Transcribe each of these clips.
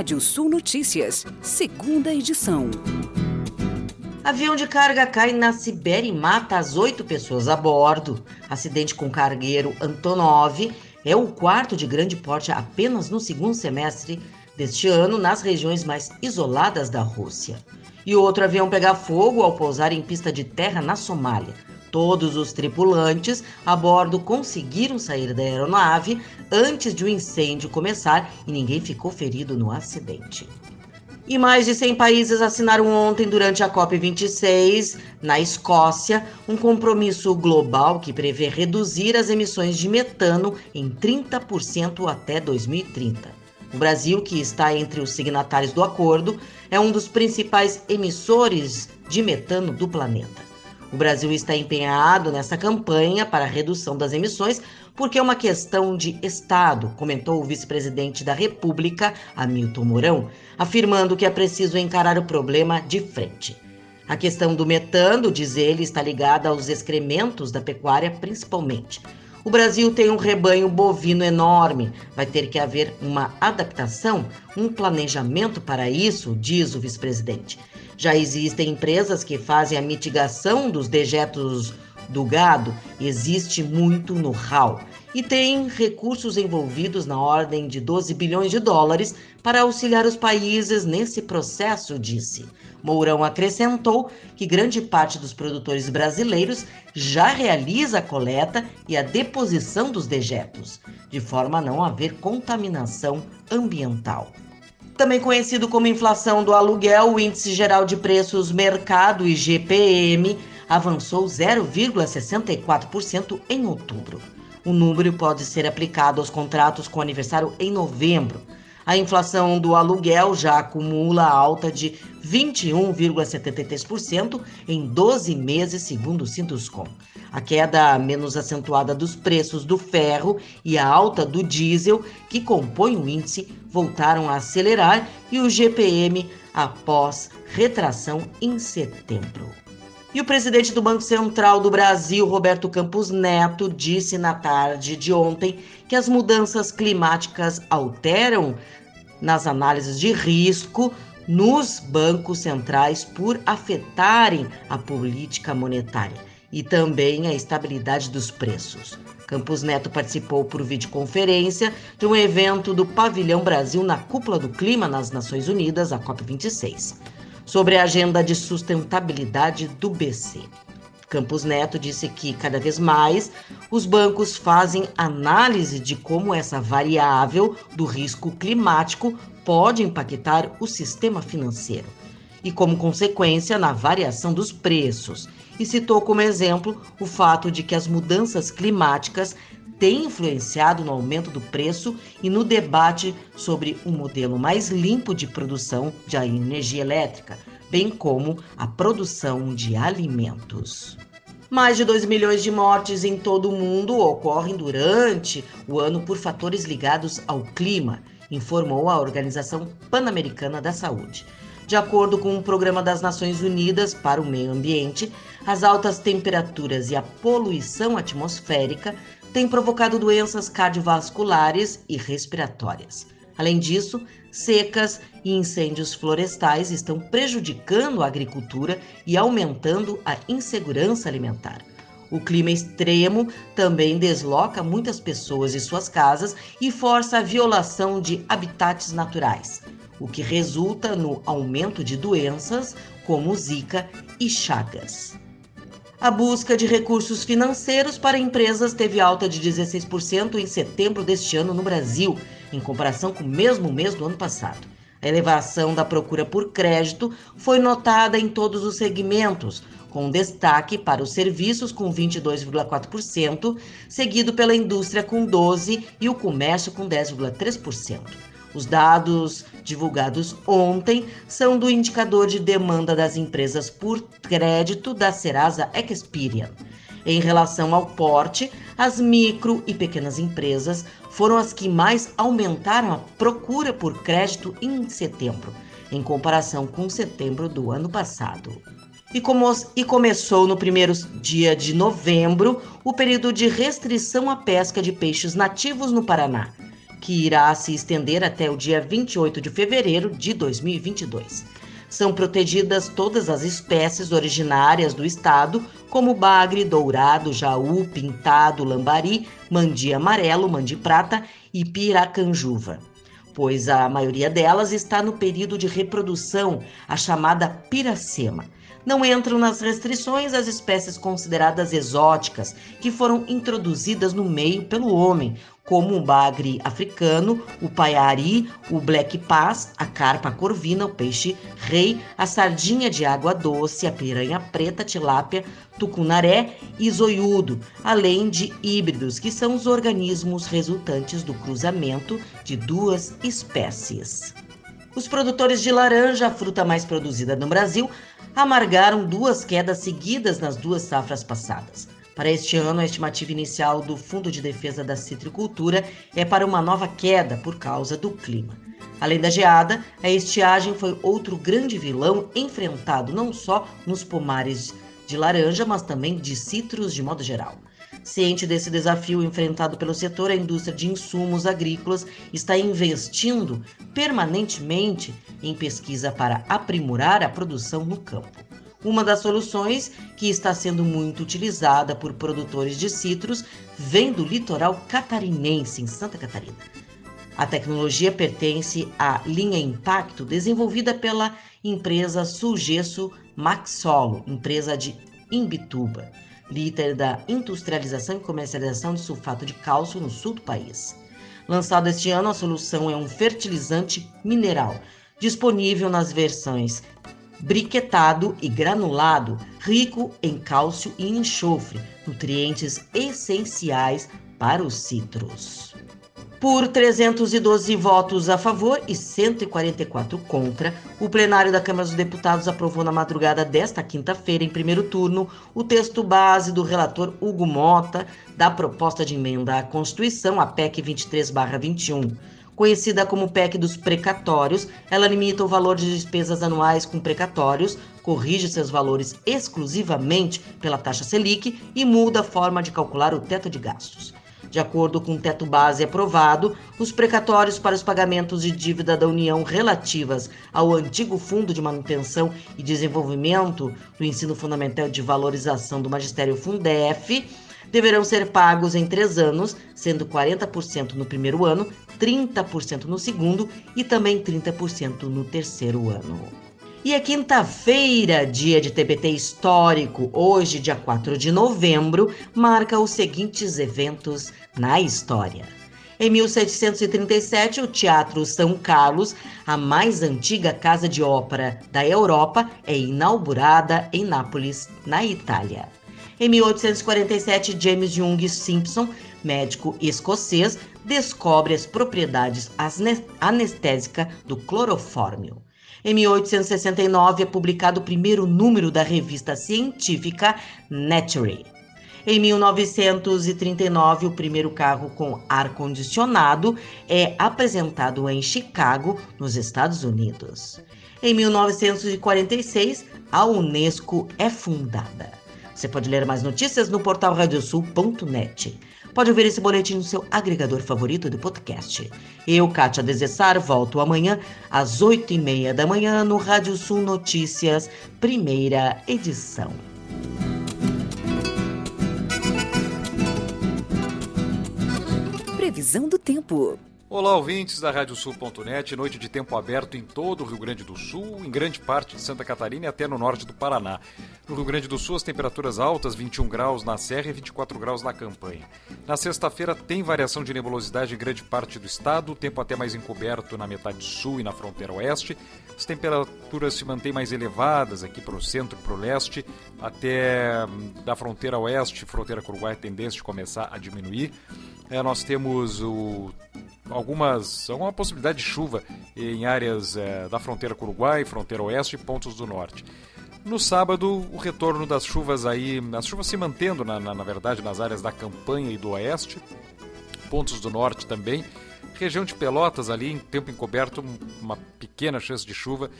Rádio Sul Notícias, segunda edição. Avião de carga cai na Sibéria e mata as oito pessoas a bordo. Acidente com cargueiro Antonov é o quarto de grande porte apenas no segundo semestre deste ano nas regiões mais isoladas da Rússia. E outro avião pega fogo ao pousar em pista de terra na Somália. Todos os tripulantes a bordo conseguiram sair da aeronave antes de o incêndio começar e ninguém ficou ferido no acidente. E mais de 100 países assinaram ontem, durante a COP26, na Escócia, um compromisso global que prevê reduzir as emissões de metano em 30% até 2030. O Brasil, que está entre os signatários do acordo, é um dos principais emissores de metano do planeta. O Brasil está empenhado nessa campanha para a redução das emissões porque é uma questão de Estado, comentou o vice-presidente da República, Hamilton Mourão, afirmando que é preciso encarar o problema de frente. A questão do metano, diz ele, está ligada aos excrementos da pecuária, principalmente. O Brasil tem um rebanho bovino enorme. Vai ter que haver uma adaptação, um planejamento para isso, diz o vice-presidente. Já existem empresas que fazem a mitigação dos dejetos do gado, existe muito know-how e tem recursos envolvidos na ordem de 12 bilhões de dólares para auxiliar os países nesse processo, disse. Mourão acrescentou que grande parte dos produtores brasileiros já realiza a coleta e a deposição dos dejetos, de forma a não haver contaminação ambiental. Também conhecido como inflação do aluguel, o Índice Geral de Preços Mercado, IGPM, avançou 0,64% em outubro. O número pode ser aplicado aos contratos com aniversário em novembro. A inflação do aluguel já acumula alta de 21,73% em 12 meses, segundo o Sinduscom. A queda menos acentuada dos preços do ferro e a alta do diesel, que compõem o índice, voltaram a acelerar e o GPM após retração em setembro. E o presidente do Banco Central do Brasil, Roberto Campos Neto, disse na tarde de ontem que as mudanças climáticas alteram nas análises de risco nos bancos centrais por afetarem a política monetária e também a estabilidade dos preços. Campos Neto participou por videoconferência de um evento do Pavilhão Brasil na Cúpula do Clima nas Nações Unidas, a COP26 sobre a agenda de sustentabilidade do BC. Campos Neto disse que cada vez mais os bancos fazem análise de como essa variável do risco climático pode impactar o sistema financeiro e, como consequência, na variação dos preços. E citou como exemplo o fato de que as mudanças climáticas têm influenciado no aumento do preço e no debate sobre um modelo mais limpo de produção de energia elétrica, bem como a produção de alimentos. Mais de 2 milhões de mortes em todo o mundo ocorrem durante o ano por fatores ligados ao clima, informou a Organização Pan-Americana da Saúde. De acordo com o Programa das Nações Unidas para o Meio Ambiente, as altas temperaturas e a poluição atmosférica tem provocado doenças cardiovasculares e respiratórias. Além disso, secas e incêndios florestais estão prejudicando a agricultura e aumentando a insegurança alimentar. O clima extremo também desloca muitas pessoas de suas casas e força a violação de habitats naturais, o que resulta no aumento de doenças como Zika e Chagas. A busca de recursos financeiros para empresas teve alta de 16% em setembro deste ano no Brasil, em comparação com o mesmo mês do ano passado. A elevação da procura por crédito foi notada em todos os segmentos, com destaque para os serviços com 22,4%, seguido pela indústria com 12% e o comércio com 10,3%. Os dados divulgados ontem são do indicador de demanda das empresas por crédito da Serasa Experian. Em relação ao porte, as micro e pequenas empresas foram as que mais aumentaram a procura por crédito em setembro, em comparação com setembro do ano passado. E, como, e começou no primeiro dia de novembro o período de restrição à pesca de peixes nativos no Paraná que irá se estender até o dia 28 de fevereiro de 2022. São protegidas todas as espécies originárias do estado, como bagre, dourado, jaú, pintado, lambari, mandi amarelo, mandi prata e piracanjuva, pois a maioria delas está no período de reprodução, a chamada piracema. Não entram nas restrições as espécies consideradas exóticas, que foram introduzidas no meio pelo homem, como o bagre africano, o paiari, o black pass, a carpa corvina, o peixe rei, a sardinha de água doce, a piranha preta, tilápia, tucunaré e zoiudo, além de híbridos, que são os organismos resultantes do cruzamento de duas espécies. Os produtores de laranja, a fruta mais produzida no Brasil, amargaram duas quedas seguidas nas duas safras passadas. Para este ano, a estimativa inicial do Fundo de Defesa da Citricultura é para uma nova queda por causa do clima. Além da geada, a estiagem foi outro grande vilão enfrentado não só nos pomares de laranja, mas também de citros de modo geral. Ciente desse desafio enfrentado pelo setor, a indústria de insumos agrícolas está investindo permanentemente em pesquisa para aprimorar a produção no campo. Uma das soluções que está sendo muito utilizada por produtores de citros vem do litoral catarinense, em Santa Catarina. A tecnologia pertence à linha Impacto, desenvolvida pela empresa Sulgesso Maxolo, empresa de Imbituba, líder da industrialização e comercialização de sulfato de cálcio no sul do país. Lançado este ano, a solução é um fertilizante mineral, disponível nas versões briquetado e granulado, rico em cálcio e enxofre, nutrientes essenciais para os citros. Por 312 votos a favor e 144 contra, o plenário da Câmara dos Deputados aprovou na madrugada desta quinta-feira, em primeiro turno, o texto base do relator Hugo Mota da proposta de emenda à Constituição, a PEC 23/21 Conhecida como PEC dos precatórios, ela limita o valor de despesas anuais com precatórios, corrige seus valores exclusivamente pela taxa Selic e muda a forma de calcular o teto de gastos. De acordo com o teto base aprovado, os precatórios para os pagamentos de dívida da União relativas ao antigo Fundo de Manutenção e Desenvolvimento do Ensino Fundamental de Valorização do Magistério Fundef deverão ser pagos em três anos, sendo 40% no primeiro ano, 30% no segundo e também 30% no terceiro ano. E a quinta-feira, dia de TBT histórico, hoje, dia 4 de novembro, marca os seguintes eventos na história. Em 1737, o Teatro São Carlos, a mais antiga casa de ópera da Europa, é inaugurada em Nápoles, na Itália. Em 1847, James Young Simpson, médico escocês, descobre as propriedades anestésicas do clorofórmio. Em 1869 é publicado o primeiro número da revista científica Nature. Em 1939, o primeiro carro com ar-condicionado é apresentado em Chicago, nos Estados Unidos. Em 1946, a Unesco é fundada. Você pode ler mais notícias no portal radiosul.net. Pode ouvir esse boletim no seu agregador favorito de podcast. Eu, Kátia Desessar, volto amanhã às oito e meia da manhã no Rádio Sul Notícias, primeira edição. Previsão do tempo. Olá, ouvintes da Radiosul.net, noite de tempo aberto em todo o Rio Grande do Sul, em grande parte de Santa Catarina e até no norte do Paraná. No Rio Grande do Sul, as temperaturas altas, 21 graus na Serra e 24 graus na Campanha. Na sexta-feira, tem variação de nebulosidade em grande parte do estado, tempo até mais encoberto na metade sul e na fronteira oeste. As temperaturas se mantêm mais elevadas aqui para o centro e para o leste, até hum, da fronteira oeste, fronteira com o Uruguai, tendência de começar a diminuir. É, nós temos o algumas alguma possibilidade de chuva em áreas é, da fronteira com o Uruguai, fronteira oeste e pontos do norte. No sábado, o retorno das chuvas aí, as chuvas se mantendo, na, na, na verdade, nas áreas da campanha e do oeste, pontos do norte também. Região de Pelotas ali, em tempo encoberto, uma pequena chance de chuva.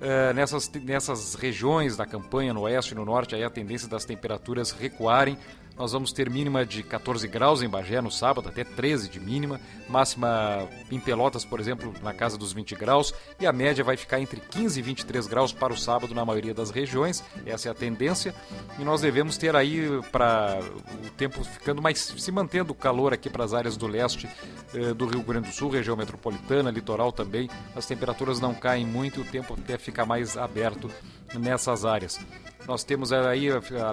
Uh, nessas, nessas regiões da campanha, no oeste e no norte, aí a tendência das temperaturas recuarem Nós vamos ter mínima de 14 graus em Bagé no sábado, até 13 de mínima. Máxima em Pelotas, por exemplo, na casa dos 20 graus. E a média vai ficar entre 15 e 23 graus para o sábado na maioria das regiões. Essa é a tendência. E nós devemos ter aí para o tempo ficando mais. se mantendo o calor aqui para as áreas do leste eh, do Rio Grande do Sul, região metropolitana, litoral também. As temperaturas não caem muito e o tempo até fica mais aberto nessas áreas. Nós temos aí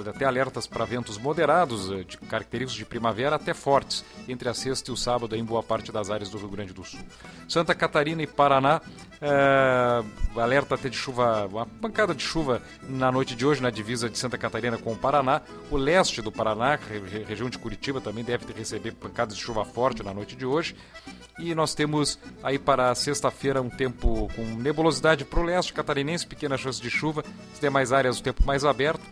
até alertas para ventos moderados, eh, de característicos de primavera até fortes, entre a sexta e o sábado em boa parte das áreas do Rio Grande do Sul. Santa Catarina e Paraná, é, alerta até de chuva, uma pancada de chuva na noite de hoje na divisa de Santa Catarina com o Paraná. O leste do Paraná, região de Curitiba, também deve receber pancadas de chuva forte na noite de hoje. E nós temos aí para sexta-feira um tempo com nebulosidade para o leste catarinense, pequena chance de chuva, as demais áreas o tempo mais aberto.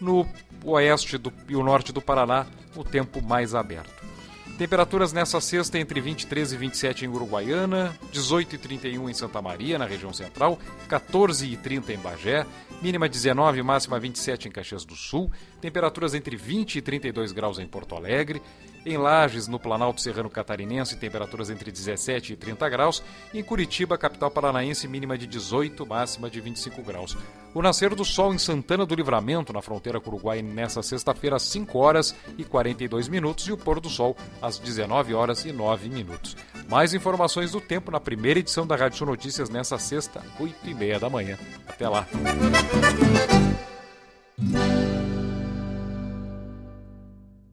No oeste do, e o norte do Paraná, o tempo mais aberto. Temperaturas nessa sexta entre 23 e 27 em Uruguaiana, 18 e 31 em Santa Maria, na região central, 14 e 30 em Bagé, mínima 19 máxima 27 em Caxias do Sul, temperaturas entre 20 e 32 graus em Porto Alegre, em Lages, no Planalto Serrano Catarinense, temperaturas entre 17 e 30 graus. Em Curitiba, capital paranaense, mínima de 18, máxima de 25 graus. O nascer do sol em Santana do Livramento, na fronteira com o Uruguai, nessa sexta-feira, às 5 horas e 42 minutos. E o pôr do sol às 19 horas e 9 minutos. Mais informações do tempo na primeira edição da Rádio Sul Notícias nessa sexta, 8 e meia da manhã. Até lá.